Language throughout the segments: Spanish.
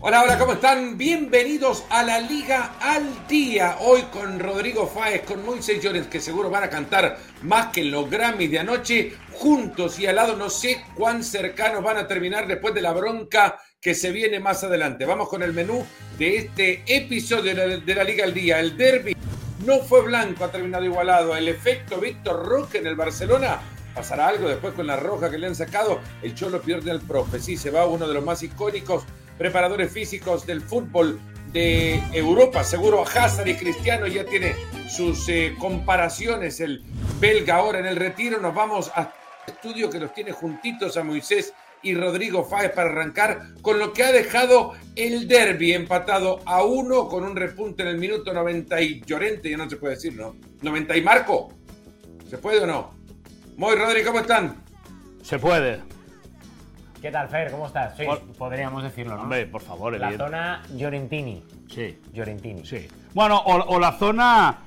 Hola, hola, ¿cómo están? Bienvenidos a la Liga al Día. Hoy con Rodrigo Fáez, con Moisés Llorens, que seguro van a cantar más que en los Grammys de anoche, juntos y al lado. No sé cuán cercanos van a terminar después de la bronca que se viene más adelante. Vamos con el menú de este episodio de la, de la Liga al Día. El derby no fue blanco, ha terminado igualado. El efecto Víctor Roque en el Barcelona. ¿Pasará algo después con la roja que le han sacado? El Cholo pierde al profe. Sí, se va uno de los más icónicos preparadores físicos del fútbol de Europa. Seguro Hazard y Cristiano ya tiene sus eh, comparaciones. El belga ahora en el retiro. Nos vamos a estudio que los tiene juntitos a Moisés y Rodrigo Fáez para arrancar con lo que ha dejado el derby empatado a uno con un repunte en el minuto 90 y Llorente, ya no se puede decir, ¿no? 90 y Marco. ¿Se puede o no? Muy Rodrigo, ¿cómo están? Se puede. ¿Qué tal, Fer? ¿Cómo estás? Sí, Por- podríamos decirlo, ¿no? Hombre, por favor, la evidente- zona Llorentini. Sí, Llorentini. sí. Bueno, o, o la zona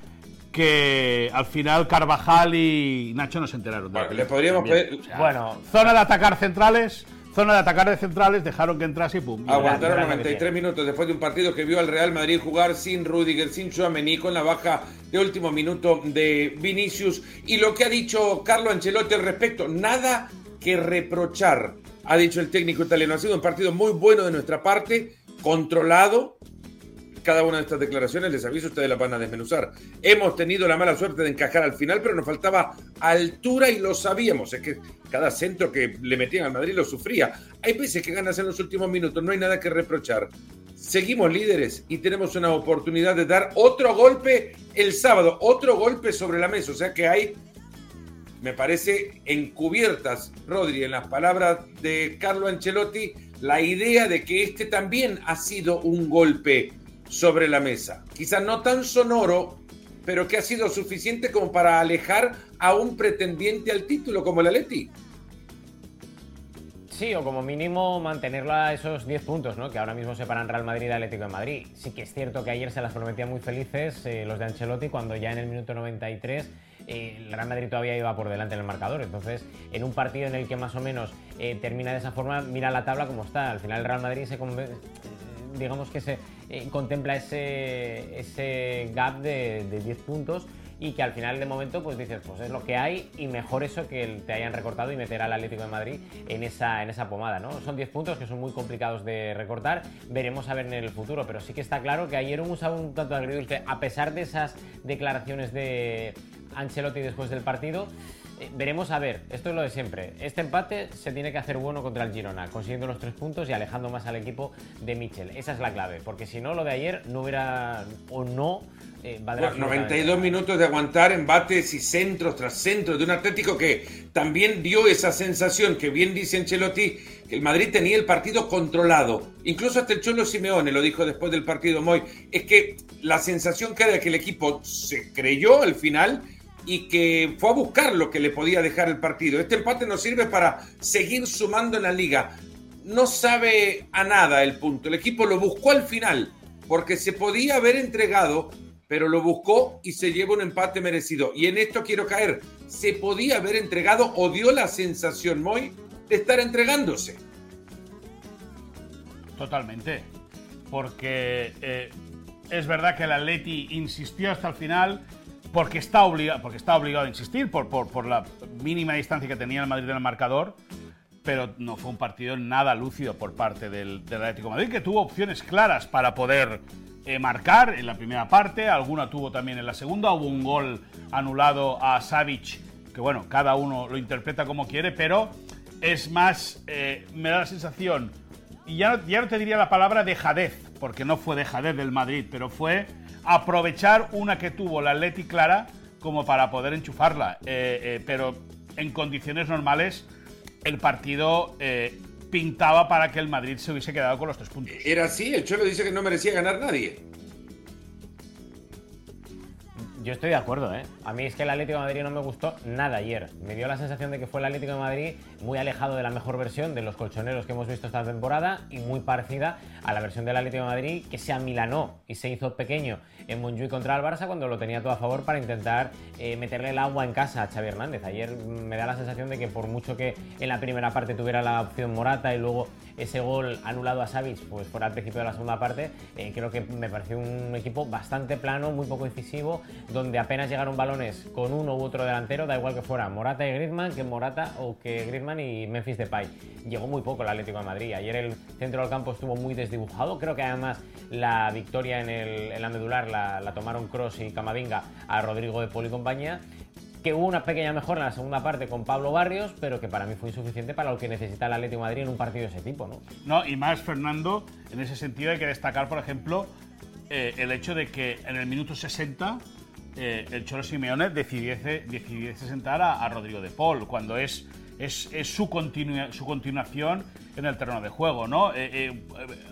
que al final Carvajal y Nacho no se enteraron. de Bueno, le podríamos pedir- O sea, Bueno, Zona de atacar centrales, zona de atacar de centrales, dejaron que entrase y pum. Aguantaron Realmente 93 minutos después de un partido que vio al Real Madrid jugar sin Rudiger, sin Chouameni, con la baja de último minuto de Vinicius. Y lo que ha dicho Carlo Ancelotti al respecto, nada que reprochar, ha dicho el técnico italiano. Ha sido un partido muy bueno de nuestra parte, controlado. Cada una de estas declaraciones, les aviso, ustedes las van a desmenuzar. Hemos tenido la mala suerte de encajar al final, pero nos faltaba altura y lo sabíamos. Es que cada centro que le metían al Madrid lo sufría. Hay veces que ganas en los últimos minutos, no hay nada que reprochar. Seguimos líderes y tenemos una oportunidad de dar otro golpe el sábado, otro golpe sobre la mesa. O sea que hay, me parece, encubiertas, Rodri, en las palabras de Carlo Ancelotti, la idea de que este también ha sido un golpe sobre la mesa. Quizás no tan sonoro, pero que ha sido suficiente como para alejar a un pretendiente al título como el Atleti. Sí, o como mínimo mantenerlo a esos 10 puntos, ¿no? Que ahora mismo separan Real Madrid y Atlético de Madrid. Sí que es cierto que ayer se las prometían muy felices eh, los de Ancelotti cuando ya en el minuto 93 eh, el Real Madrid todavía iba por delante en el marcador. Entonces, en un partido en el que más o menos eh, termina de esa forma, mira la tabla como está. Al final el Real Madrid se digamos que se eh, contempla ese, ese gap de, de 10 puntos y que al final de momento pues dices pues es lo que hay y mejor eso que te hayan recortado y meter al Atlético de Madrid en esa, en esa pomada, ¿no? Son 10 puntos que son muy complicados de recortar, veremos a ver en el futuro, pero sí que está claro que ayer hemos usado un tanto agridulce, a pesar de esas declaraciones de Ancelotti después del partido, eh, Veremos a ver, esto es lo de siempre. Este empate se tiene que hacer bueno contra el Girona, consiguiendo los tres puntos y alejando más al equipo de Mitchell. Esa es la clave, porque si no, lo de ayer no hubiera o no eh, Bueno, absolutamente 92 nada. minutos de aguantar embates y centros tras centros de un Atlético que también dio esa sensación que bien dice Ancelotti, que el Madrid tenía el partido controlado. Incluso hasta el Cholo Simeone lo dijo después del partido Moy. Es que la sensación que era que el equipo se creyó al final y que fue a buscar lo que le podía dejar el partido. Este empate nos sirve para seguir sumando en la liga. No sabe a nada el punto. El equipo lo buscó al final porque se podía haber entregado pero lo buscó y se lleva un empate merecido. Y en esto quiero caer. Se podía haber entregado o dio la sensación, Moy, de estar entregándose. Totalmente. Porque eh, es verdad que el Atleti insistió hasta el final porque está obligado, porque está obligado a insistir por, por, por la mínima distancia que tenía el Madrid en el marcador, pero no fue un partido nada lúcido por parte del, del Atlético de Madrid, que tuvo opciones claras para poder eh, marcar en la primera parte, alguna tuvo también en la segunda, hubo un gol anulado a Savic, que bueno, cada uno lo interpreta como quiere, pero es más, eh, me da la sensación, y ya no, ya no te diría la palabra dejadez, porque no fue dejadez del Madrid, pero fue aprovechar una que tuvo la Atleti clara como para poder enchufarla. Eh, eh, pero en condiciones normales el partido eh, pintaba para que el Madrid se hubiese quedado con los tres puntos. Era así, el Cholo dice que no merecía ganar nadie. Yo estoy de acuerdo, ¿eh? A mí es que el Atlético de Madrid no me gustó nada ayer. Me dio la sensación de que fue el Atlético de Madrid muy alejado de la mejor versión de los colchoneros que hemos visto esta temporada y muy parecida a la versión del Atlético de Madrid que se amilanó y se hizo pequeño en Montjuic contra el Barça cuando lo tenía todo a favor para intentar eh, meterle el agua en casa a Xavi Hernández. Ayer me da la sensación de que por mucho que en la primera parte tuviera la opción Morata y luego ese gol anulado a Savic pues fuera al principio de la segunda parte, eh, creo que me pareció un equipo bastante plano, muy poco incisivo, donde apenas llegaron balones con uno u otro delantero, da igual que fuera Morata y Griezmann, que Morata o que Griezmann y Memphis Depay. Llegó muy poco el Atlético de Madrid. Ayer el centro del campo estuvo muy desdibujado. Creo que además la victoria en, la medular la, tomaron Cross y Camavinga a Rodrigo de Poli y compañía que hubo una pequeña mejora en la segunda parte con Pablo Barrios, pero que para mí fue insuficiente para lo que necesita el Atlético de Madrid en un partido de ese tipo, ¿no? No, y más, Fernando, en ese sentido hay que destacar, por ejemplo, eh, el hecho de que en el minuto 60 eh, el Cholo Simeone decidiese, decidiese sentar a, Rodrigo de Paul, cuando es, es, su, su continuación en el terreno de juego, ¿no? Eh,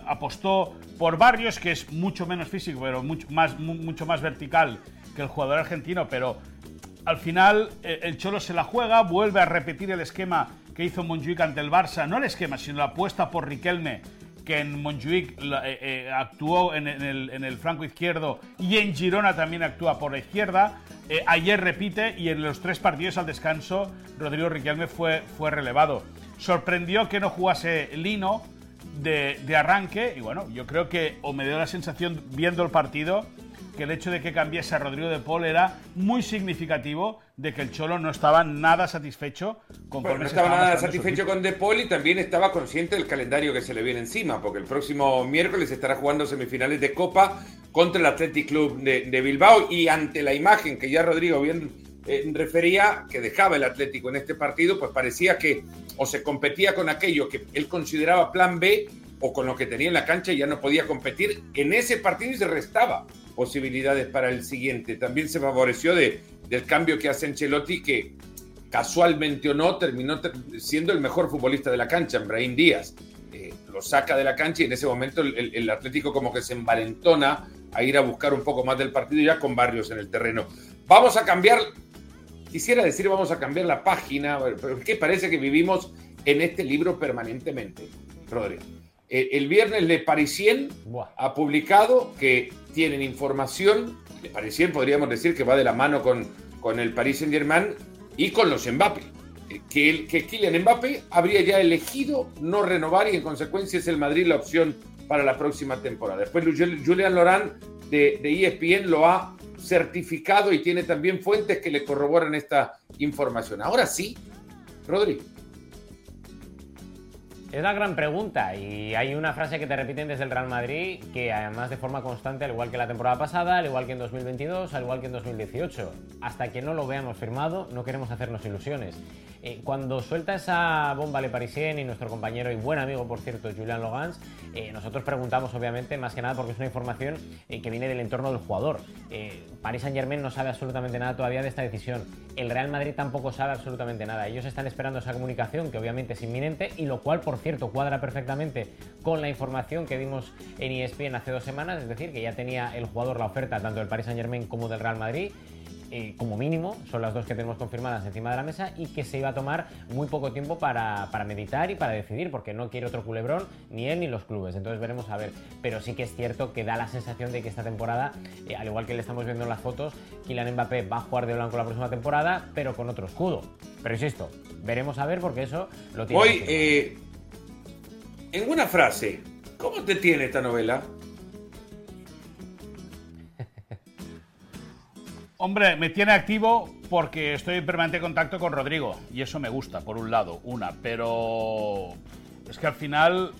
apostó por Barrios, que es mucho menos físico, pero mucho más, mucho más vertical que el jugador argentino, pero al final eh, el Cholo se la juega, vuelve a repetir el esquema que hizo Montjuic ante el Barça, no el esquema, sino la apuesta por Riquelme, que en Montjuic eh, eh, actuó en, el, en, el, flanco izquierdo y en Girona también actúa por la izquierda. ayer repite y en los tres partidos al descanso Rodrigo Riquelme fue, fue relevado. Sorprendió que no jugase Lino de arranque y bueno, yo creo que o me dio la sensación viendo el partido que el hecho de que cambiase a Rodrigo de Paul era muy significativo de que el Cholo no estaba nada satisfecho con bueno, No estaba nada satisfecho con De Paul y también estaba consciente del calendario que se le viene encima, porque el próximo miércoles estará jugando semifinales de Copa contra el Athletic Club de, Bilbao. Y ante la imagen que ya Rodrigo bien eh, refería que dejaba el Atlético en este partido, pues parecía que o se competía con aquello que él consideraba plan B o con lo que tenía en la cancha y ya no podía competir en ese partido y se restaba posibilidades para el siguiente. También se favoreció de, del cambio que hace Ancelotti, que casualmente o no terminó siendo el mejor futbolista de la cancha, Brahim Díaz. Eh, lo saca de la cancha y en ese momento el, Atlético como que se envalentona a ir a buscar un poco más del partido ya con Barrios en el terreno. Vamos a cambiar, quisiera decir vamos a cambiar la página, porque parece que vivimos en este libro permanentemente, Rodrigo. Eh, el viernes Le Parisien ha publicado que tienen información, Le Parisien podríamos decir que va de la mano con, con el Paris Saint Germain y con los Mbappé. Eh, que, el, que Kylian Mbappé habría ya elegido no renovar y en consecuencia es el Madrid la opción para la próxima temporada. Después Julian Laurent de, de ESPN lo ha certificado y tiene también fuentes que le corroboran esta información. Ahora sí, Rodrigo. Es la gran pregunta y hay una frase que te repiten desde el Real Madrid que además de forma constante, al igual que la temporada pasada, al igual que en 2022, al igual que en 2018, hasta que no lo veamos firmado no queremos hacernos ilusiones. Eh, cuando suelta esa bomba Le Parisien y nuestro compañero y buen amigo, por cierto, Julian Logans, eh, nosotros preguntamos obviamente más que nada porque es una información eh, que viene del entorno del jugador. Paris Saint Germain no sabe absolutamente nada todavía de esta decisión. El Real Madrid tampoco sabe absolutamente nada. Ellos están esperando esa comunicación que obviamente es inminente y lo cual, por cierto, cuadra perfectamente con la información que dimos en ESPN hace dos semanas, es decir, que ya tenía el jugador la oferta tanto del Paris Saint Germain como del Real Madrid. Eh, como mínimo, son las dos que tenemos confirmadas encima de la mesa y que se iba a tomar muy poco tiempo para, meditar y para decidir, porque no quiere otro culebrón, ni él ni los clubes. Entonces veremos a ver. Pero sí que es cierto que da la sensación de que esta temporada, eh, al igual que le estamos viendo en las fotos, Kylian Mbappé va a jugar de blanco la próxima temporada, pero con otro escudo. Pero insisto, veremos a ver porque eso lo tiene. Hoy, en una frase, ¿cómo te tiene esta novela? Hombre, me tiene activo porque estoy en permanente contacto con Rodrigo y eso me gusta, por un lado, una, pero es que al final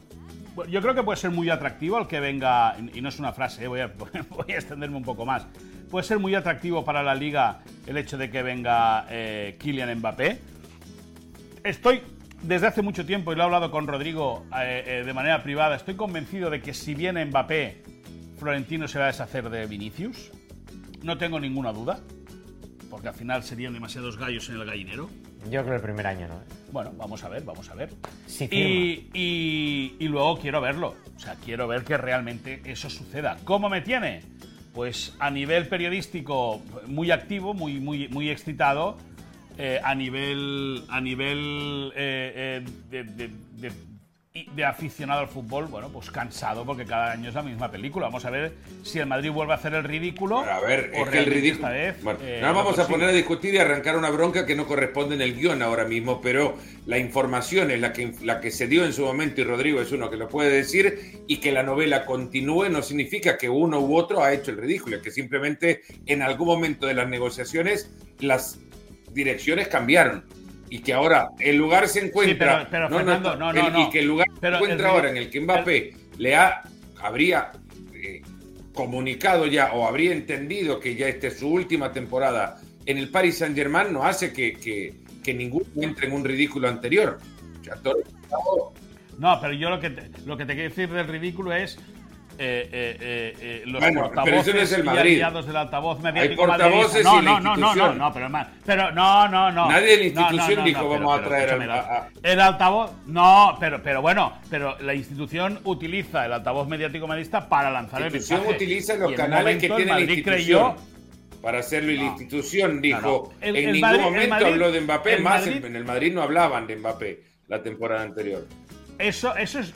yo creo que puede ser muy atractivo el que venga, y no es una frase, eh, voy, a, voy, a, extenderme un poco más, puede ser muy atractivo para la liga el hecho de que venga eh, Kylian Mbappé. Estoy desde hace mucho tiempo, y lo he hablado con Rodrigo eh, de manera privada, estoy convencido de que si viene Mbappé, Florentino se va a deshacer de Vinicius no tengo ninguna duda, porque al final serían demasiados gallos en el gallinero. Yo creo el primer año, ¿no? Bueno, vamos a ver, vamos a ver. Sí, y, y, luego quiero verlo. O sea, quiero ver que realmente eso suceda. ¿Cómo me tiene? pues a nivel periodístico muy activo, muy, muy, muy excitado, eh, a nivel, a nivel eh, de, de aficionado al fútbol, bueno, pues cansado porque cada año es la misma película. Vamos a ver si el Madrid vuelve a hacer el ridículo. a ver, es que el ridículo. bueno, eh, no vamos a poner a discutir y arrancar una bronca que no corresponde en el guion ahora mismo, pero la información es la que, la que se dio en su momento y Rodrigo es uno que lo puede decir y que la novela continúe no significa que uno u otro ha hecho el ridículo, que simplemente en algún momento de las negociaciones las direcciones cambiaron y que ahora el lugar se encuentra. pero, Fernando, no, no, Y que el lugar se encuentra ahora en el que Mbappé le ha, habría eh, comunicado ya o habría entendido que ya esta es su última temporada en el Paris Saint Germain, no hace que, que, que ninguno entre en un ridículo anterior. no, pero yo lo que lo que te quiero decir del ridículo es eh, eh, eh, los portavoces el Madrid. del altavoz mediático Hay portavoces no, no, no, no, no, no, pero, pero no, no, no. Nadie de la institución dijo vamos a traer a, el altavoz. No, pero, pero bueno, pero la institución utiliza el altavoz mediático madridista para lanzar el mensaje. La institución utiliza los canales que tiene la institución. para hacerlo y la institución dijo, en ningún momento habló de Mbappé, más en el Madrid no hablaban de Mbappé la temporada anterior. Eso, eso es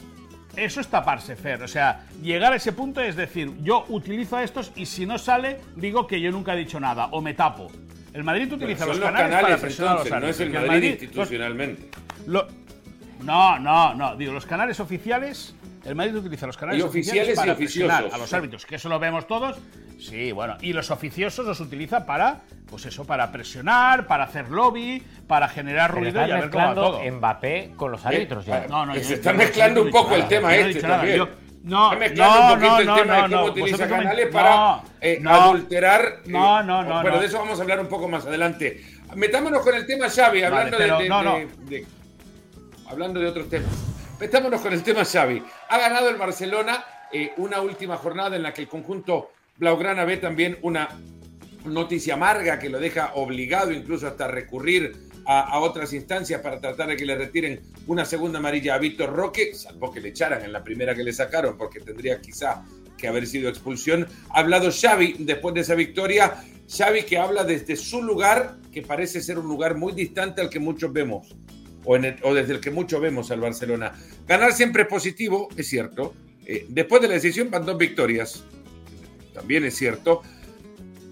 eso es taparse, Fer. O sea, llegar a ese punto es decir, yo utilizo estos y si no sale, digo que yo nunca he dicho nada o me tapo. El Madrid utiliza los, canales, para presionar a los No es el Madrid, institucionalmente. No, no, no. Digo, los canales oficiales el Madrid utiliza los canales oficiales, para presionar a los árbitros, que eso lo vemos todos. Sí, bueno, y los oficiosos los utiliza para, pues eso, para presionar, para hacer lobby, para generar ruido y a ver cómo va todo. Mbappé con los árbitros ya. No, no, se está mezclando un poco el tema este también. no, está mezclando un poquito el tema de cómo utiliza canales para eh, adulterar. No, no, no. Pero de eso vamos a hablar un poco más adelante. Metámonos con el tema Xavi, hablando de, hablando de otros temas. Metámonos con el tema Xavi. Ha ganado el Barcelona eh, una última jornada en la que el conjunto Blaugrana ve también una noticia amarga que lo deja obligado incluso hasta recurrir a, otras instancias para tratar de que le retiren una segunda amarilla a Víctor Roque, salvo que le echaran en la primera que le sacaron, porque tendría quizá que haber sido expulsión. Ha hablado Xavi después de esa victoria. Xavi que habla desde su lugar, que parece ser un lugar muy distante al que muchos vemos o, desde el que mucho vemos al Barcelona. Ganar siempre es positivo, es cierto. Eh, después de la decisión van dos victorias, también es cierto.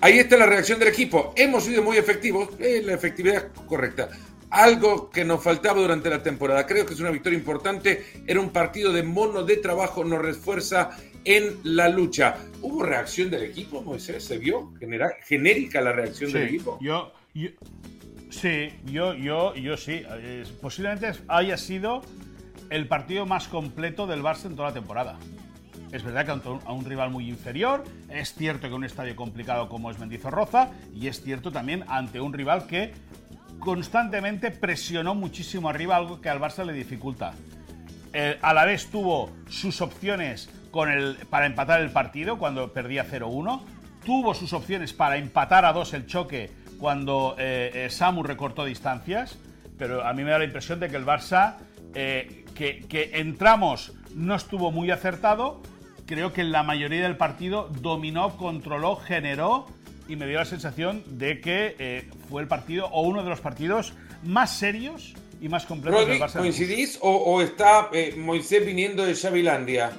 Ahí está la reacción del equipo. Hemos sido muy efectivos, eh, la efectividad correcta. Algo que nos faltaba durante la temporada. Creo que es una victoria importante. Era un partido de mono de trabajo, nos refuerza en la lucha. ¿Hubo reacción del equipo, Moisés? ¿Se vio genérica la reacción del equipo? Yo, yo, Sí, yo, yo, yo sí. posiblemente haya sido el partido más completo del Barça en toda la temporada. Es verdad que a un, rival muy inferior, es cierto que un estadio complicado como es Mendizorroza, y es cierto también ante un rival que constantemente presionó muchísimo arriba, algo que al Barça le dificulta. a la vez tuvo sus opciones para empatar el partido cuando perdía 0-1, tuvo sus opciones para empatar a dos el choque cuando eh, eh, Samu recortó distancias, pero a mí me da la impresión de que el Barça, eh, que, entramos, no estuvo muy acertado. Creo que en la mayoría del partido dominó, controló, generó y me dio la sensación de que fue el partido o uno de los partidos más serios y más completos del Barça. ¿Coincidís o, está Moisés viniendo de Xavilandia?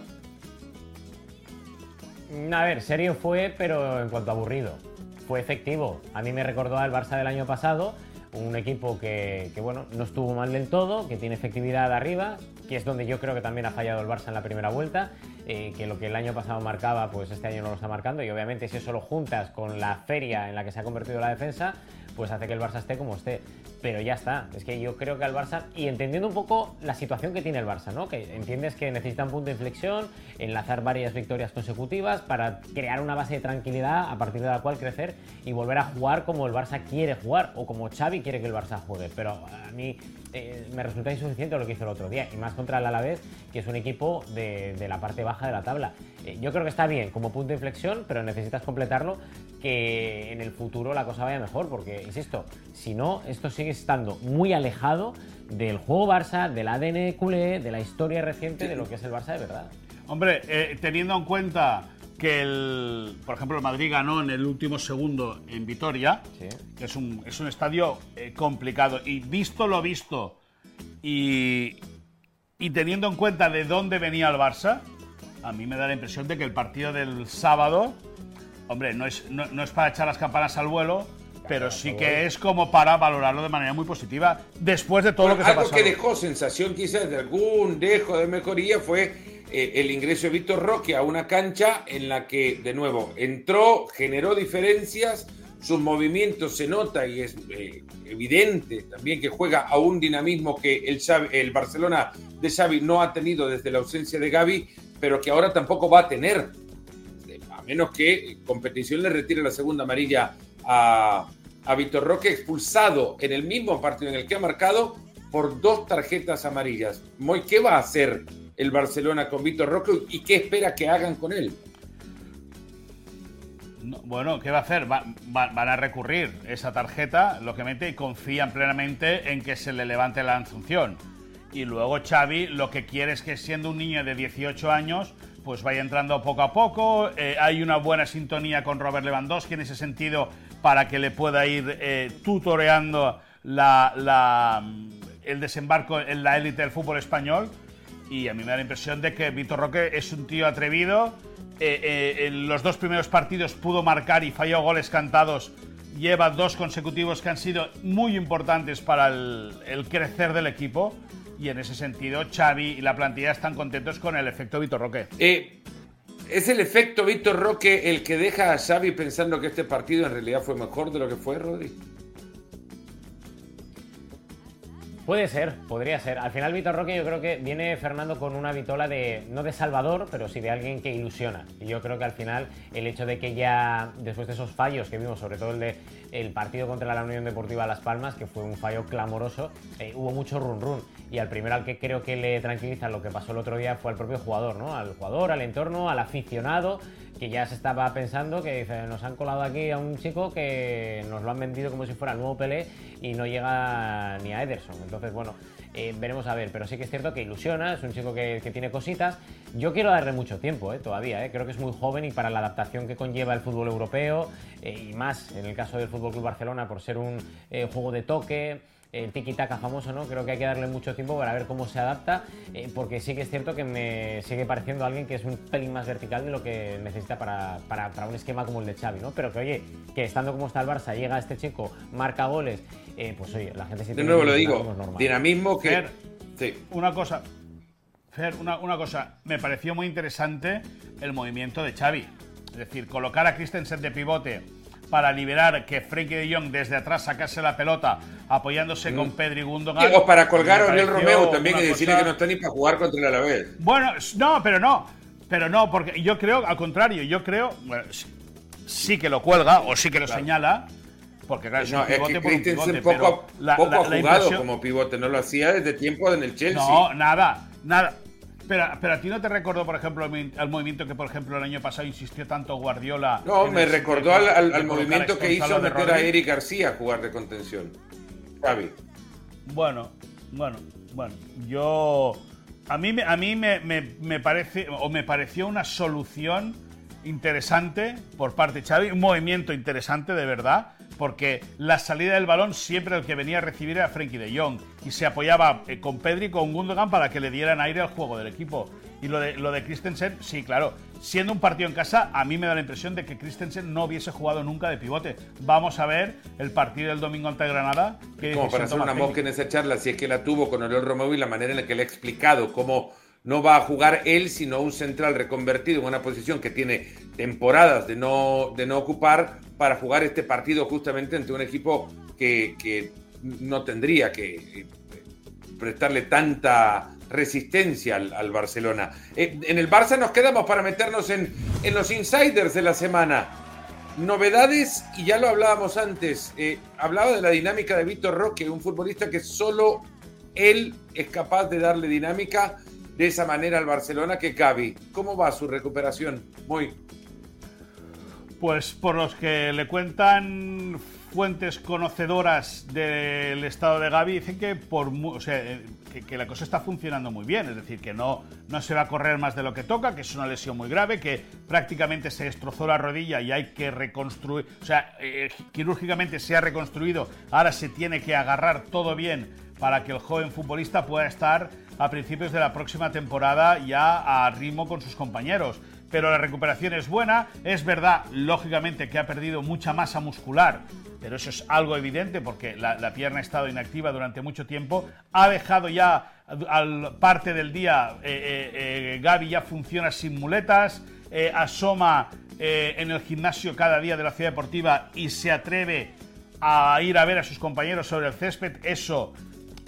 A ver, serio fue, pero en cuanto a aburrido fue efectivo. A mí me recordó al Barça del año pasado, un equipo que, bueno, no estuvo mal del todo, que tiene efectividad arriba, que es donde yo creo que también ha fallado el Barça en la primera vuelta, eh, que lo que el año pasado marcaba, pues este año no lo está marcando, y obviamente si eso lo juntas con la feria en la que se ha convertido la defensa, pues hace que el Barça esté como esté pero ya está. Es que yo creo que al Barça, y entendiendo un poco la situación que tiene el Barça, ¿no? Que entiendes que necesita un punto de inflexión, enlazar varias victorias consecutivas para crear una base de tranquilidad a partir de la cual crecer y volver a jugar como el Barça quiere jugar o como Xavi quiere que el Barça juegue. Pero a mí eh, me resulta insuficiente lo que hizo el otro día, y más contra el Alavés, que es un equipo de, la parte baja de la tabla. Eh, yo creo que está bien como punto de inflexión, pero necesitas completarlo que en el futuro la cosa vaya mejor, porque, insisto, si no, esto sigue estando muy alejado del juego Barça, del ADN culé, de la historia reciente de lo que es el Barça de verdad. Hombre, eh, teniendo en cuenta que, el, por ejemplo, el Madrid ganó en el último segundo en Vitoria, que es un, es un estadio eh, complicado. Y visto lo visto y, y teniendo en cuenta de dónde venía el Barça, a mí me da la impresión de que el partido del sábado, hombre, no es, no, es para echar las campanas al vuelo, pero sí que es como para valorarlo de manera muy positiva después de todo lo que se ha pasado. Algo que dejó sensación quizás de algún dejo de mejoría fue eh, el ingreso de Víctor Roque a una cancha en la que, de nuevo, entró, generó diferencias, sus movimientos se nota y es eh, evidente también que juega a un dinamismo que el, el Barcelona de Xavi no ha tenido desde la ausencia de Gaby, pero que ahora tampoco va a tener, a menos que competición le retire la segunda amarilla a, a Víctor Roque, expulsado en el mismo partido en el que ha marcado por dos tarjetas amarillas. Moy, ¿qué va a hacer el Barcelona con Víctor Roque y qué espera que hagan con él? bueno, ¿qué va a hacer? van a recurrir esa tarjeta, lo mete, y confían plenamente en que se le levante la sanción. Y luego Xavi lo que quiere es que siendo un niño de 18 años, pues vaya entrando poco a poco. Eh, hay una buena sintonía con Robert Lewandowski en ese sentido para que le pueda ir eh, tutoreando el desembarco en la élite del fútbol español. Y a mí me da la impresión de que Víctor Roque es un tío atrevido. Eh, en los dos primeros partidos pudo marcar y falló goles cantados. Lleva dos consecutivos que han sido muy importantes para el crecer del equipo y en ese sentido Xavi y la plantilla están contentos con el efecto Víctor Roque. Eh, ¿Es el efecto Víctor Roque el que deja a Xavi pensando que este partido en realidad fue mejor de lo que fue, Rodri? Puede ser, podría ser. Al final Víctor Roque yo creo que viene Fernando con una vitola de, no de salvador, pero sí de alguien que ilusiona. Y yo creo que al final el hecho de que ya, después de esos fallos que vimos, sobre todo el de el partido contra la Unión Deportiva Las Palmas, que fue un fallo clamoroso, eh, hubo mucho run run. Y al primero al que creo que le tranquiliza lo que pasó el otro día fue al propio jugador, ¿no? Al jugador, al entorno, al aficionado, que ya se estaba pensando que dice, nos han colado aquí a un chico que nos lo han vendido como si fuera nuevo Pelé y no llega ni a Ederson. Entonces, bueno, eh, veremos a ver, pero sí que es cierto que ilusiona, es un chico que, tiene cositas. Yo quiero darle mucho tiempo eh, todavía, eh. creo que es muy joven y para la adaptación que conlleva el fútbol europeo y más en el caso del Fútbol Club Barcelona por ser un juego de toque el tiki-taka famoso, ¿no? Creo que hay que darle mucho tiempo para ver cómo se adapta, eh, porque sí que es cierto que me sigue pareciendo alguien que es un pelín más vertical de lo que necesita para, para, un esquema como el de Xavi, ¿no? Pero que, oye, que estando como está el Barça, llega este chico, marca goles, eh, pues oye, la gente sí De nuevo lo digo, dinamismo que... Fer, sí. Una cosa, Fer, una, una cosa, me pareció muy interesante el movimiento de Xavi. Es decir, colocar a Christensen de pivote para liberar que Frenkie de Jong desde atrás sacase la pelota apoyándose con mm. Pedri Gundogan. O para colgar a Oriol Romeo también y decirle que no está ni para jugar contra el Alavés. Bueno, no, pero no. Pero no, porque yo creo, al contrario, yo creo, bueno, sí, que lo cuelga o sí que lo señala. Porque claro, no, es, un pivote es que poco, poco ha jugado como pivote, no lo hacía desde tiempo en el Chelsea. No, nada, nada. Pero, pero a ti no te recordó, por ejemplo, al movimiento que, por ejemplo, el año pasado insistió tanto Guardiola. No, me recordó al, movimiento que hizo meter a Eric García a jugar de contención. Xavi. Bueno, bueno, bueno. Yo. A mí, a mí me, me, parece, o me pareció una solución interesante por parte de Xavi, un movimiento interesante de verdad, porque la salida del balón siempre el que venía a recibir era Frenkie de Jong y se apoyaba eh, con Pedri con Gundogan para que le dieran aire al juego del equipo. Y lo de, lo de Christensen, sí, claro, siendo un partido en casa, a mí me da la impresión de que Christensen no hubiese jugado nunca de pivote. Vamos a ver el partido del domingo ante Granada. Como para hacer una mosca en esa charla, si es que la tuvo con Oriol Romeo y la manera en la que le ha explicado cómo no va a jugar él, sino un central reconvertido en una posición que tiene temporadas de no, de no ocupar para jugar este partido justamente ante un equipo que, no tendría que eh, prestarle tanta resistencia al, Barcelona. Eh, en el Barça nos quedamos para meternos en, en, los insiders de la semana. Novedades, y ya lo hablábamos antes, eh, hablaba de la dinámica de Víctor Roque, un futbolista que solo él es capaz de darle dinámica de esa manera al Barcelona que Gaby. ¿Cómo va su recuperación? Muy. Pues por los que le cuentan fuentes conocedoras del estado de Gaby dicen que, eh, que, la cosa está funcionando muy bien, es decir, que no, no se va a correr más de lo que toca, que es una lesión muy grave, que prácticamente se destrozó la rodilla y hay que reconstruir, o sea, eh, quirúrgicamente se ha reconstruido, ahora se tiene que agarrar todo bien para que el joven futbolista pueda estar a principios de la próxima temporada ya a ritmo con sus compañeros pero la recuperación es buena. Es verdad, lógicamente, que ha perdido mucha masa muscular, pero eso es algo evidente porque la, pierna ha estado inactiva durante mucho tiempo. Ha dejado ya al parte del día, eh, eh, eh, Gaby ya funciona sin muletas, asoma en el gimnasio cada día de la ciudad deportiva y se atreve a ir a ver a sus compañeros sobre el césped. Eso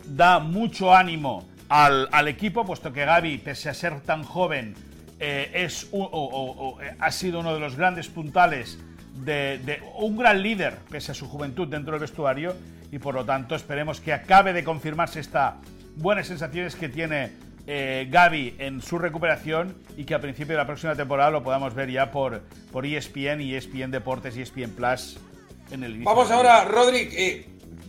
da mucho ánimo al, al equipo, puesto que Gaby, pese a ser tan joven, eh, es eh, ha sido uno de los grandes puntales de, un gran líder, pese a su juventud dentro del vestuario, y por lo tanto esperemos que acabe de confirmarse esta buenas sensaciones que tiene eh, Gaby en su recuperación y que a principio de la próxima temporada lo podamos ver ya por, por ESPN y ESPN Deportes y ESPN Plus en el Vamos ahora, Rodri, eh,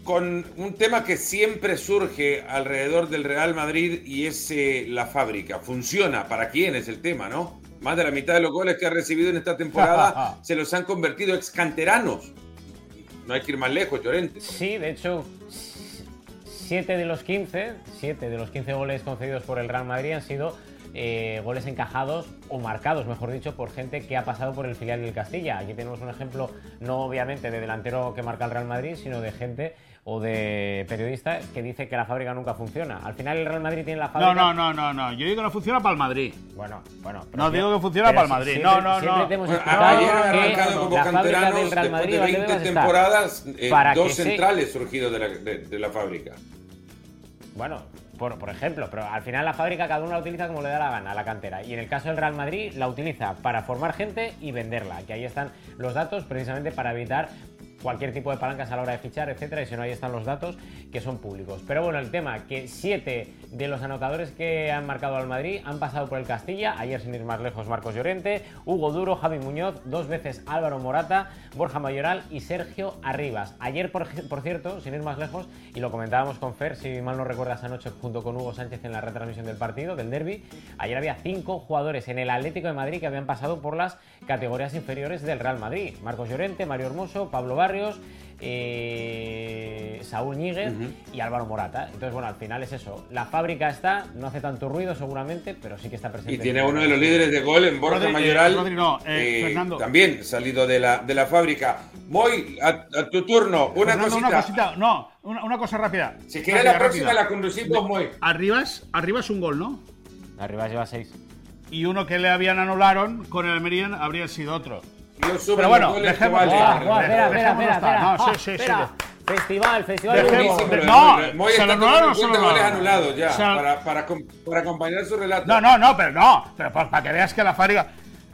con un tema que siempre surge alrededor del Real Madrid y es eh, la fábrica. ¿Funciona? ¿Para quién es el tema, no? Más de la mitad de los goles que ha recibido en esta temporada se los han convertido ex canteranos. No hay que ir más lejos, Llorente. Sí, de hecho, 7 de los 15, 7 de los 15 goles concedidos por el Real Madrid han sido eh, goles encajados o marcados, mejor dicho, por gente que ha pasado por el filial del Castilla. Aquí tenemos un ejemplo, no obviamente de delantero que marca el Real Madrid, sino de gente o de periodista que dice que la fábrica nunca funciona. Al final el Real Madrid tiene la fábrica. No, no, no, no, no. Yo digo que no funciona para el Madrid. Bueno, bueno. No digo que funciona para el Madrid. no, no, no. ayer ha arrancado como canteranos Real Madrid de 20 temporadas, eh, dos centrales surgidos de la, de, la fábrica. Bueno, por, por, ejemplo, pero al final la fábrica cada uno la utiliza como le da la gana, la cantera. Y en el caso del Real Madrid la utiliza para formar gente y venderla. Que ahí están los datos precisamente para evitar cualquier tipo de palancas a la hora de fichar, etcétera, y si no, ahí están los datos que son públicos. Pero bueno, el tema, que siete de los anotadores que han marcado al Madrid han pasado por el Castilla, ayer sin ir más lejos Marcos Llorente, Hugo Duro, Javi Muñoz, dos veces Álvaro Morata, Borja Mayoral y Sergio Arribas. Ayer, por, cierto, sin ir más lejos, y lo comentábamos con Fer, si mal no recuerdas anoche, junto con Hugo Sánchez en la retransmisión del partido, del derby, ayer había cinco jugadores en el Atlético de Madrid que habían pasado por las categorías inferiores del Real Madrid. Marcos Llorente, Mario Hermoso, Pablo Barrios, eh, Saúl Níguez y Álvaro Morata. Entonces, bueno, al final es eso. La fábrica está, no hace tanto ruido seguramente, pero sí que está presente. Y tiene uno de los líderes de gol en Borja Mayoral. Eh, también salido de la, de la fábrica. Moy, a, tu turno, una cosita. No, una, cosa rápida. Si quieres la próxima la conducimos, Moy. Arribas, Arribas un gol, ¿no? Arribas lleva seis. Y uno que le habían anularon con el Almería habría sido otro. Pero bueno, dejemos. Espera, espera, espera. No, sí, sí, sí. Festival, festival. no, se lo anularon o se lo anulado ya, para, para, para, acompañar su relato. No, no, no, pero no. Pero para que veas que la fábrica.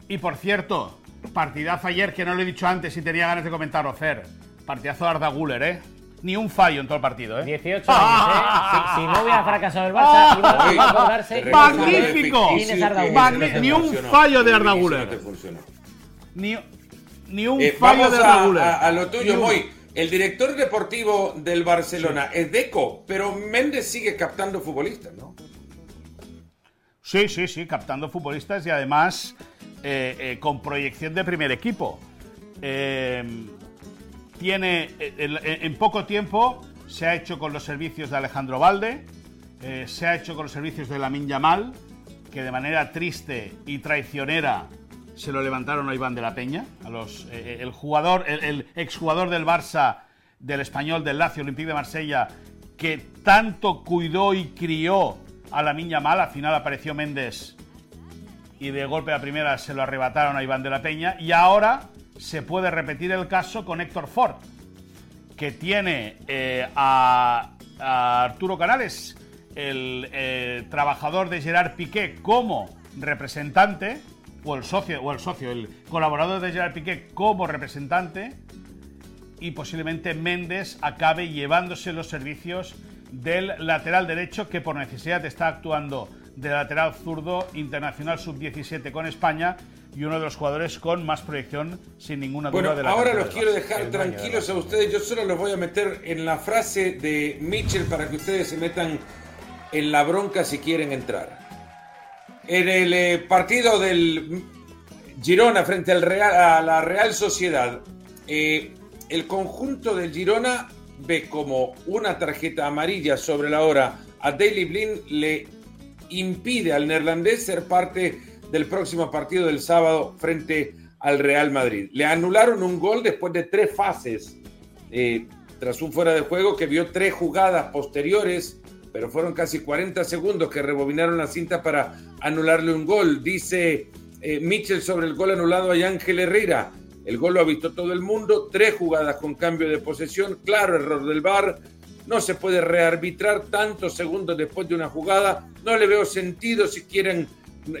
Y por cierto, partidazo ayer que no lo he dicho antes y tenía ganas de comentarlo, Fer. Partidazo de Arda Guller, ¿eh? Ni un fallo en todo el partido, ¿eh? 18 años, ¿eh? Si, no hubiera fracasado el Barça, iba, a acordarse. ¡Magnífico! Ni un fallo de Arda Guller. Ni, ni un eh, fallo de a, a, lo tuyo, Moy. El director deportivo del Barcelona es Deco, pero Méndez sigue captando futbolistas, ¿no? Sí, sí, sí, captando futbolistas y además eh, eh, con proyección de primer equipo. tiene, en poco tiempo se ha hecho con los servicios de Alejandro Valde, se ha hecho con los servicios de Lamin Yamal, que de manera triste y traicionera se lo levantaron a Iván de la Peña, a los, eh, eh, el jugador, el, exjugador del Barça, del español, del Lazio, Olympique de Marsella, que tanto cuidó y crió a la niña mala, al final apareció Méndez y de golpe a primera se lo arrebataron a Iván de la Peña. Y ahora se puede repetir el caso con Héctor Ford, que tiene eh, a, Arturo Canales, el trabajador de Gerard Piqué, como representante o el socio, o el socio, el colaborador de Gerard Piqué como representante y posiblemente Méndez acabe llevándose los servicios del lateral derecho que por necesidad está actuando de lateral zurdo internacional sub-17 con España, y uno de los jugadores con más proyección, sin ninguna duda. Bueno, de la ahora los del quiero dejar tranquilos a ustedes. Yo solo los voy a meter en la frase de Mitchell para que ustedes se metan en la bronca si quieren entrar. En el eh, partido del Girona frente al Real, a la Real Sociedad, eh, el conjunto del Girona ve como una tarjeta amarilla sobre la hora a Daily Blind le impide al neerlandés ser parte del próximo partido del sábado frente al Real Madrid. Le anularon un gol después de tres fases, eh, tras un fuera de juego que vio tres jugadas posteriores, pero fueron casi 40 segundos que rebobinaron la cinta para anularle un gol. Dice eh, Mitchell sobre el gol anulado a Ángel Herrera. El gol lo ha visto todo el mundo, tres jugadas con cambio de posesión, claro error del VAR, no se puede rearbitrar tantos segundos después de una jugada, no le veo sentido si quieren,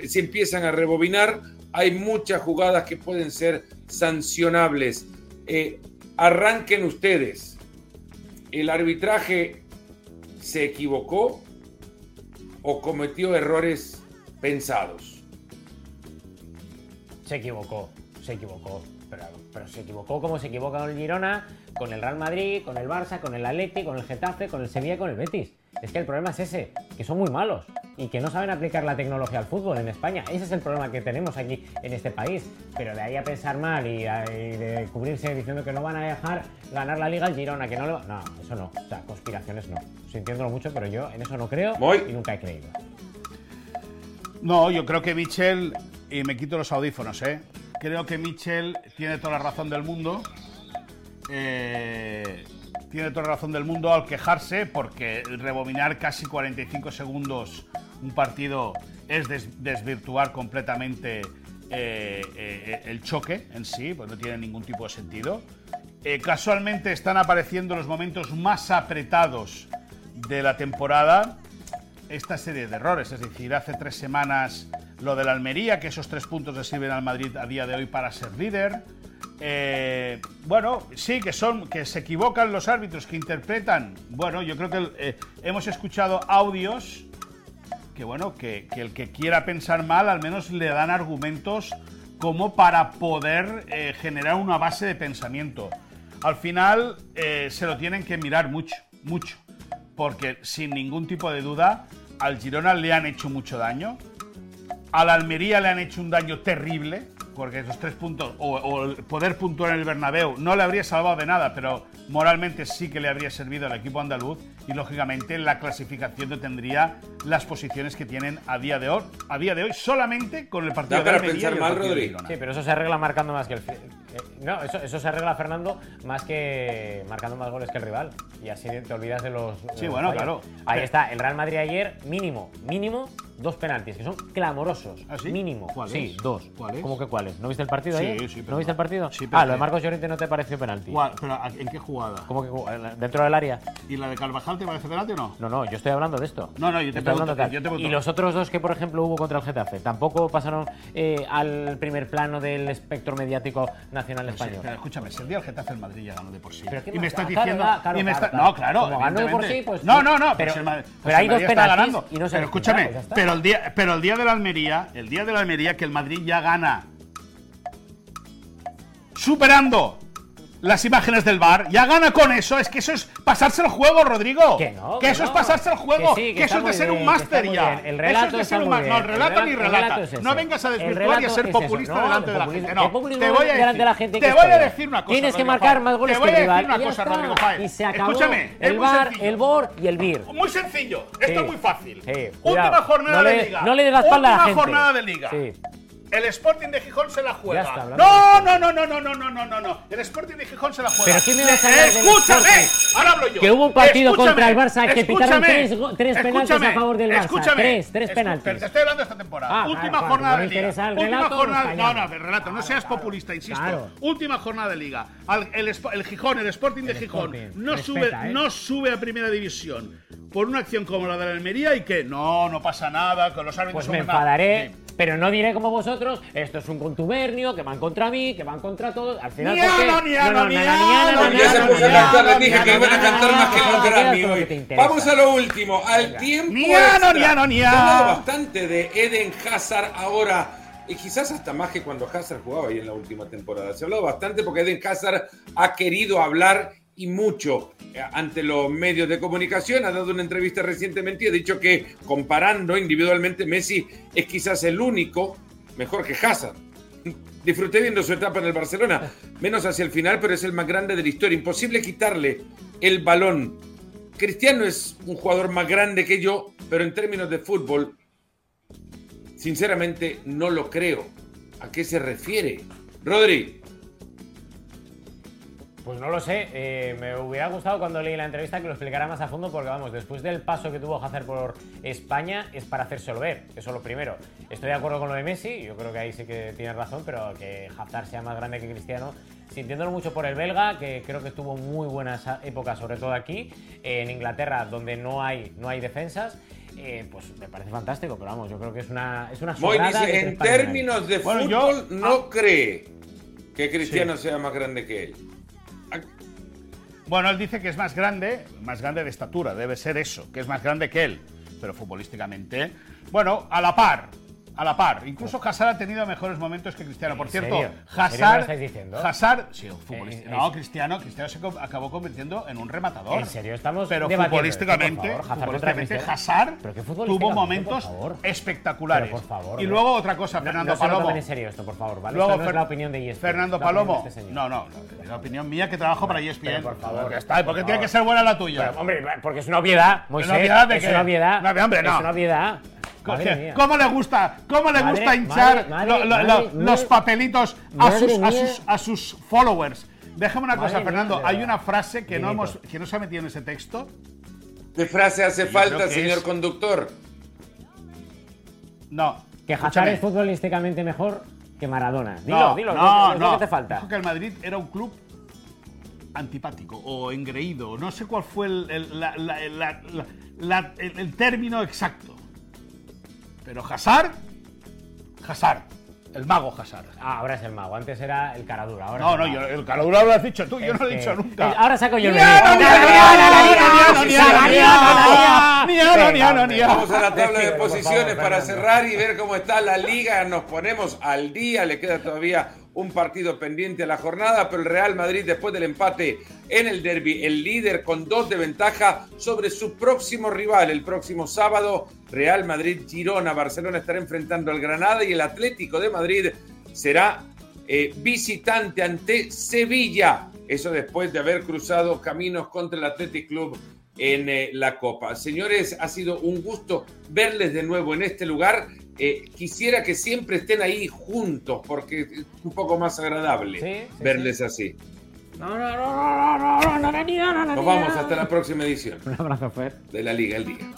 si empiezan a rebobinar, hay muchas jugadas que pueden ser sancionables. Eh, arranquen ustedes, ¿el arbitraje se equivocó o cometió errores pensados? Se equivocó, se equivocó. Pero, pero se equivocó como se equivoca con el Girona, con el Real Madrid, con el Barça, con el Atleti, con el Getafe, con el Sevilla con el Betis. Es que el problema es ese, que son muy malos y que no saben aplicar la tecnología al fútbol en España. Ese es el problema que tenemos aquí en este país. Pero de ahí a pensar mal y, a- y de cubrirse diciendo que no van a dejar ganar la liga al Girona, que no lo... No, eso no. O sea, conspiraciones no. Sintiéndolo mucho, pero yo en eso no creo Voy. y nunca he creído. No, yo creo que Michel, y me quito los audífonos, ¿eh? Creo que Michel tiene toda la razón del mundo. eh, tiene toda la razón del mundo al quejarse porque rebobinar casi 45 segundos un partido es des- desvirtuar completamente eh, eh, el choque en sí, pues no tiene ningún tipo de sentido. Eh, casualmente están apareciendo los momentos más apretados de la temporada esta serie de errores. Es decir, hace tres semanas lo de la Almería, que esos tres puntos le sirven al Madrid a día de hoy para ser líder. Eh, bueno, sí, que son, que se equivocan los árbitros, que interpretan. Bueno, yo creo que eh, hemos escuchado audios que bueno, que, el que quiera pensar mal al menos le dan argumentos como para poder eh, generar una base de pensamiento. Al final se lo tienen que mirar mucho, mucho, porque sin ningún tipo de duda al Girona le han hecho mucho daño, a la Almería le han hecho un daño terrible, porque esos tres puntos, o, o poder puntuar en el Bernabéu, no le habría salvado de nada, pero moralmente sí que le habría servido al equipo andaluz y lógicamente la clasificación no tendría las posiciones que tienen a día de hoy, a día de hoy solamente con el partido Da de para Almería pensar y el mal, partido de Rodri. Girona. Sí, pero eso se arregla marcando más que el. eh, no, eso, eso se arregla, Fernando, más que marcando más goles que el rival. Y así te olvidas de los. de Sí, los bueno, fallos. claro. Ahí Pero- está, el Real Madrid ayer, mínimo, mínimo, dos penaltis, que son clamorosos. ¿Ah, sí? Mínimo. ¿Cuáles? Sí, dos. ¿Cuáles? ¿Cómo que cuáles? ¿No viste el partido Sí, ayer? sí, pero ¿No viste el partido? Sí, pero ah, lo de Marcos Llorente no te pareció penalti. ¿Cuál? Pero, ¿En qué jugada? ¿Cómo que eh, dentro del área? ¿Y la de Carvajal penalti o no? No, no, yo estoy hablando de esto. No, no, yo te Estoy hablando pregunto- yo te pregunto. Y los otros dos que, por ejemplo, hubo contra el Getafe, tampoco pasaron eh, al primer plano del espectro mediático nacional español. pero escúchame, si el día el Getafe el Madrid ya ganó de por sí. Pero ¿qué y me estás? Claro, diciendo. da, claro, y me claro, está- claro. No, claro. Como ganó de por sí, evidentemente. pues No, no, no. Pero- pues el Madrid- pero pues hay el dos penaltis ganando. y no se Pero escúchame, pero el, día, pero el día de la Almería, el día de la Almería, que el Madrid ya gana. Superando las imágenes del bar, ya gana con eso. Es que eso es pasarse el juego, Rodrigo. Que no, Que que eso es no. pasarse el juego. Que sí, que Que eso es de ser un bien, que máster ya. El Eso relato es de ser un bien. No, El relato- ni el relata. es. No vengas a El desvirtuar y a ser es populista No, delante de la gente. ¿qué No, te voy a delante de la decir, gente te que voy a decir una cosa. Tienes que marcar más goles Te voy que a el decir rival. una cosa. Rodrigo Páez. Y se acabó Escúchame, es el bar, el BOR y el BIR. Muy sencillo, esto Sí. es muy fácil. Sí, Última jornada de liga. no le des la Última jornada de liga. El Sporting de Gijón se la juega. Está, no, no, no, no, no, no, no, no, no, no. El Sporting de Gijón se la juega. Pero ¿quién me vas a hablar del Escúchame, Sporting? ahora hablo yo. Que hubo un partido Escúchame, contra el Barça que pitaron tres tres penaltis a favor del Barça. Escúchame. Tres, tres penaltis. Pero te estoy hablando de esta temporada. Ah, Última claro, jornada de liga. el Última relato, jornada. No, no, el relato, no seas populista, insisto. Claro. Última jornada de liga. El, Espo- el Gijón, el Sporting de El Gijón, no Respeta, sube, ¿eh? no sube a primera división por una acción como la de la Almería y que no, no pasa nada, con los árbitros Pues me enfadaré. Pero no diré como vosotros, esto es un contubernio, que van contra mí, que van contra todos. Al final, dije que iban a cantar más que contra mí hoy. Vamos a lo último, al tiempo se ha hablado bastante de Eden Hazard ahora. Y quizás hasta más que cuando Hazard jugaba ahí en la última temporada. Se ha hablado bastante porque Eden Hazard ha querido hablar y mucho eh, ante los medios de comunicación. Ha dado una entrevista recientemente y ha dicho que comparando individualmente Messi es quizás el único mejor que Hazard. Disfruté viendo su etapa en el Barcelona, menos hacia el final, pero es el más grande de la historia. Imposible quitarle el balón. Cristiano es un jugador más grande que yo, pero en términos de fútbol Sinceramente, no lo creo. ¿A qué se refiere? Rodri. Pues no lo sé, eh, me hubiera gustado cuando leí la entrevista que lo explicara más a fondo porque vamos, después del paso que tuvo Hazard por España es para hacérselo ver, eso es lo primero. Estoy de acuerdo con lo de Messi, yo creo que ahí sí que tiene razón, pero que Hazard sea más grande que Cristiano, sintiéndolo mucho por el belga, que creo que tuvo muy buenas épocas, sobre todo aquí, en Inglaterra, donde no hay, no hay defensas, eh, pues me parece fantástico, pero vamos, yo creo que es una, es una dice, en términos de fútbol, no ah. cree que Cristiano sea más grande que él. Bueno, él dice que es más grande, más grande de estatura, debe ser eso, que es más grande que él. Pero futbolísticamente, bueno, a la par, a la par. Incluso Hazard ha tenido mejores momentos que Cristiano. Por cierto, Hazard. Hazard. Sí, futbolista. no, Cristiano, Cristiano se acabó convirtiendo en un rematador. En serio, estamos. Pero futbolísticamente, futbolísticamente Hazard tuvo momentos espectaculares. por favor, y luego otra cosa, Fernando Palomo. en serio esto, por favor, ¿vale? Luego, no es la opinión de ESPN. Fernando Palomo. Este no, no, la opinión mía que trabajo para ESPN. por favor. Está, porque tiene que ser buena la tuya. hombre, porque es una obviedad, Moisés. Es una obviedad de Es una obviedad. hombre, no. Es una obviedad. ¿Cómo le gusta, cómo le gusta hinchar los papelitos a sus, a sus, a, sus, followers? Déjame una cosa, Fernando. Hay una frase que no, hemos, que no se ha metido en ese texto. ¿Qué frase hace falta, señor conductor? No. Que Hazard es futbolísticamente mejor que Maradona. Dilo, dilo, no, no, ¿qué te falta? Dijo que el Madrid era un club antipático o engreído. No sé cuál fue el, el término exacto. Pero Hazard, Hazard, el mago Hazard. Ah, ahora es el mago. Antes era el caradura. Ahora no, no, yo, el caradura lo has dicho tú, yo no lo he dicho nunca. ahora saco yo el Vamos a la tabla de posiciones para cerrar y ver cómo está la liga. Nos ponemos al día. Le queda todavía un partido pendiente a la jornada, pero el Real Madrid después del empate en el derby, el líder con dos de ventaja sobre su próximo rival el próximo sábado, Real Madrid-Girona. Barcelona estará enfrentando al Granada y el Atlético de Madrid será eh, visitante ante Sevilla. Eso después de haber cruzado caminos contra el Athletic Club en eh, la Copa. Señores, ha sido un gusto verles de nuevo en este lugar. Eh, quisiera que siempre estén ahí juntos porque es un poco más agradable verles así. Nos vamos hasta la próxima edición. Un abrazo, Fer. De la Liga El Día.